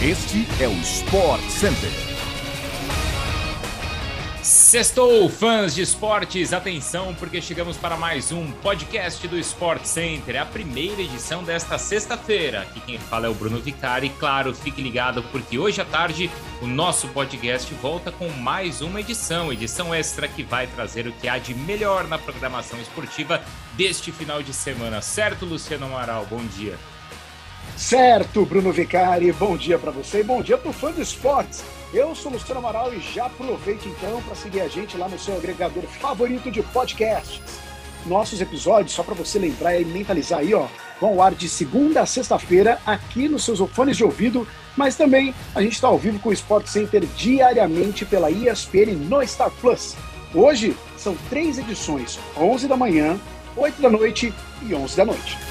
Este é o Sport Center. Sextou, fãs de esportes, atenção, porque chegamos para mais um podcast do Sport Center, a primeira edição desta sexta-feira. Aqui quem fala é o Bruno Vicari, claro, fique ligado, porque hoje à tarde o nosso podcast volta com mais uma edição, edição extra que vai trazer o que há de melhor na programação esportiva deste final de semana. Certo, Luciano Amaral? Bom dia. Certo, Bruno Vicari, bom dia para você e bom dia para o fã de esportes. Eu sou Luciano Amaral e já aproveite então para seguir a gente lá no seu agregador favorito de podcasts. Nossos episódios, só para você lembrar e mentalizar aí, ó, vão ao ar de segunda a sexta-feira aqui nos seus fones de ouvido, mas também a gente está ao vivo com o Sport Center diariamente pela ESPN no Star Plus. Hoje são três edições, 11 da manhã, 8 da noite e 11 da noite.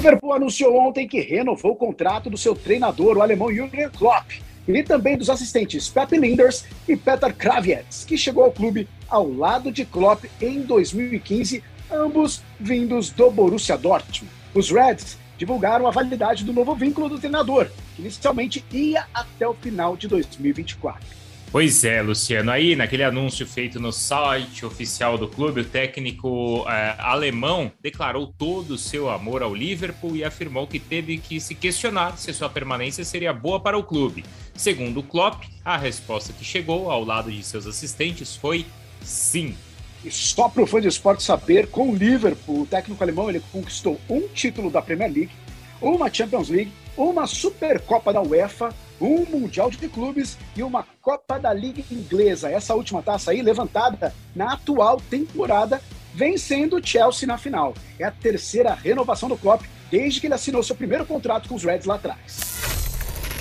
Liverpool anunciou ontem que renovou o contrato do seu treinador, o alemão Jürgen Klopp, e também dos assistentes Pep Linders e Peter Kravietz, que chegou ao clube ao lado de Klopp em 2015, ambos vindos do Borussia Dortmund. Os Reds divulgaram a validade do novo vínculo do treinador, que inicialmente ia até o final de 2024. Pois é, Luciano. Aí, naquele anúncio feito no site oficial do clube, o técnico é, alemão declarou todo o seu amor ao Liverpool e afirmou que teve que se questionar se sua permanência seria boa para o clube. Segundo o Klopp, a resposta que chegou ao lado de seus assistentes foi sim. E só para o fã de esporte saber, com o Liverpool, o técnico alemão ele conquistou um título da Premier League, uma Champions League, uma Supercopa da UEFA, um Mundial de Clubes e uma Copa da Liga Inglesa. Essa última taça aí, levantada na atual temporada, vencendo o Chelsea na final. É a terceira renovação do Klopp desde que ele assinou seu primeiro contrato com os Reds lá atrás.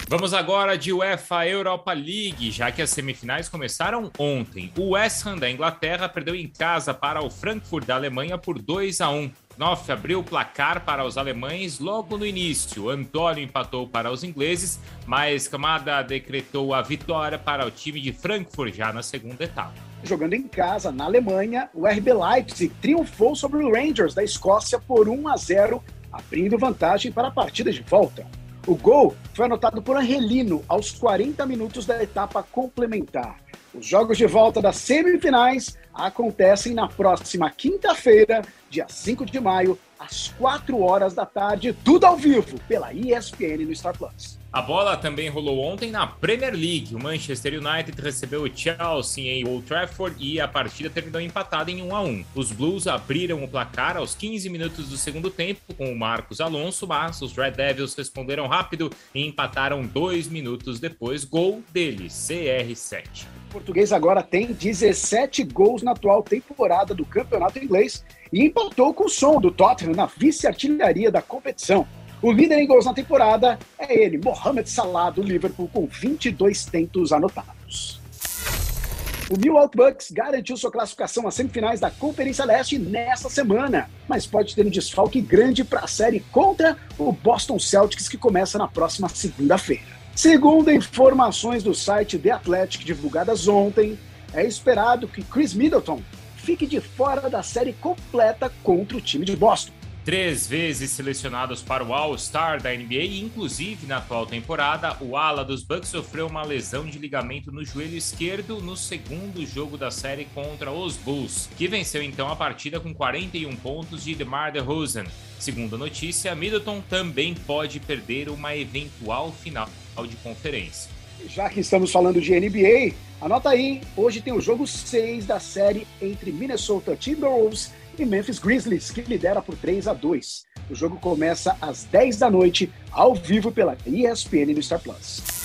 Vamos agora de UEFA Europa League, já que as semifinais começaram ontem. O West Ham da Inglaterra perdeu em casa para o Frankfurt da Alemanha por 2 a 1. Knopf abriu o placar para os alemães logo no início. Antônio empatou para os ingleses, mas Camada decretou a vitória para o time de Frankfurt já na segunda etapa. Jogando em casa, na Alemanha, o RB Leipzig triunfou sobre o Rangers da Escócia por 1 a 0, abrindo vantagem para a partida de volta. O gol foi anotado por Angelino aos 40 minutos da etapa complementar. Os jogos de volta das semifinais acontecem na próxima quinta-feira, dia 5 de maio, às 4 horas da tarde, tudo ao vivo, pela ESPN no Star Plus. A bola também rolou ontem na Premier League. O Manchester United recebeu o Chelsea em Old Trafford e a partida terminou empatada em 1 a 1. Os Blues abriram o placar aos 15 minutos do segundo tempo com o Marcos Alonso, mas os Red Devils responderam rápido e empataram dois minutos depois. Gol dele, CR7. O português agora tem 17 gols na atual temporada do campeonato inglês e empatou com o som do Tottenham na vice-artilharia da competição. O líder em gols na temporada é ele, Mohamed Salah, do Liverpool, com 22 tentos anotados. O Milwaukee Bucks garantiu sua classificação às semifinais da Conferência Leste nesta semana, mas pode ter um desfalque grande para a série contra o Boston Celtics, que começa na próxima segunda-feira. Segundo informações do site The Athletic divulgadas ontem, é esperado que Chris Middleton fique de fora da série completa contra o time de Boston. Três vezes selecionados para o All-Star da NBA e, inclusive, na atual temporada, o ala dos Bucks sofreu uma lesão de ligamento no joelho esquerdo no segundo jogo da série contra os Bulls, que venceu então a partida com 41 pontos de DeMar DeRozan. Segundo a notícia, Middleton também pode perder uma eventual final de conferência. Já que estamos falando de NBA, anota aí, hoje tem o jogo 6 da série entre Minnesota Timberwolves e Memphis Grizzlies, que lidera por 3 a 2. O jogo começa às 10 da noite, ao vivo pela ESPN no Star Plus.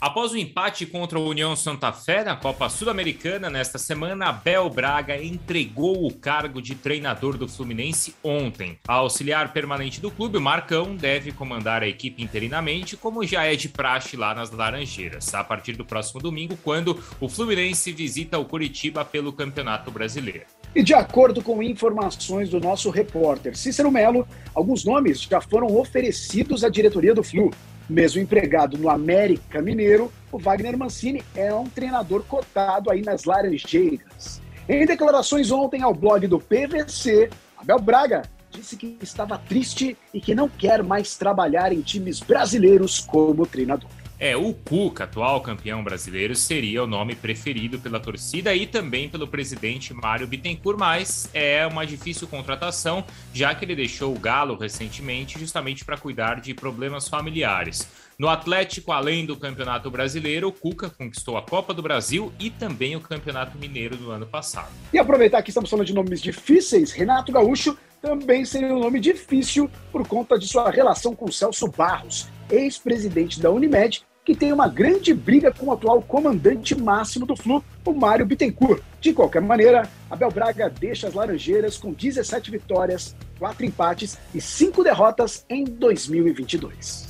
Após o empate contra a União Santa Fé na Copa Sul-Americana nesta semana, Abel Braga entregou o cargo de treinador do Fluminense ontem. A auxiliar permanente do clube, Marcão, deve comandar a equipe interinamente, como já é de praxe lá nas Laranjeiras, a partir do próximo domingo, quando o Fluminense visita o Curitiba pelo Campeonato Brasileiro. E de acordo com informações do nosso repórter Cícero Melo, alguns nomes já foram oferecidos à diretoria do Flu. Mesmo empregado no América Mineiro, o Wagner Mancini é um treinador cotado aí nas Laranjeiras. Em declarações ontem ao blog do PVC, Abel Braga disse que estava triste e que não quer mais trabalhar em times brasileiros como treinador. É, o Cuca, atual campeão brasileiro, seria o nome preferido pela torcida e também pelo presidente Mário Bittencourt, mas é uma difícil contratação, já que ele deixou o Galo recentemente justamente para cuidar de problemas familiares. No Atlético, além do Campeonato Brasileiro, o Cuca conquistou a Copa do Brasil e também o Campeonato Mineiro do ano passado. E aproveitar que estamos falando de nomes difíceis, Renato Gaúcho também seria um nome difícil por conta de sua relação com Celso Barros, ex-presidente da Unimed, que tem uma grande briga com o atual comandante máximo do Flu, o Mário Bittencourt. De qualquer maneira, Abel Braga deixa as Laranjeiras com 17 vitórias, 4 empates e 5 derrotas em 2022.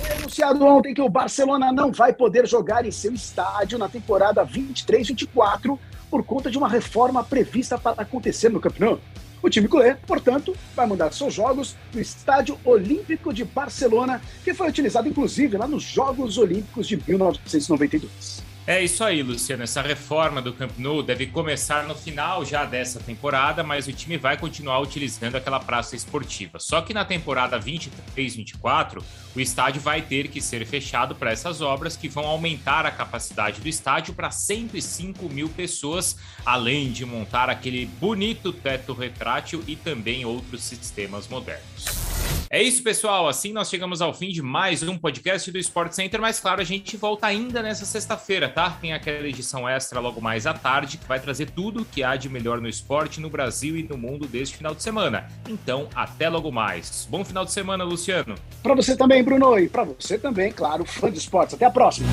Foi anunciado ontem que o Barcelona não vai poder jogar em seu estádio na temporada 23-24 por conta de uma reforma prevista para acontecer no campeonato. O time culé, portanto, vai mandar seus jogos no Estádio Olímpico de Barcelona, que foi utilizado inclusive lá nos Jogos Olímpicos de 1992. É isso aí, Luciano. Essa reforma do Camp Nou deve começar no final já dessa temporada, mas o time vai continuar utilizando aquela praça esportiva. Só que na temporada 23-24, o estádio vai ter que ser fechado para essas obras que vão aumentar a capacidade do estádio para 105 mil pessoas, além de montar aquele bonito teto retrátil e também outros sistemas modernos. É isso, pessoal. Assim nós chegamos ao fim de mais um podcast do Sport Center. Mas, claro, a gente volta ainda nessa sexta-feira, tá? Tem aquela edição extra logo mais à tarde que vai trazer tudo o que há de melhor no esporte no Brasil e no mundo deste final de semana. Então, até logo mais. Bom final de semana, Luciano. Para você também, Bruno, e para você também, claro, fã de esportes. Até a próxima.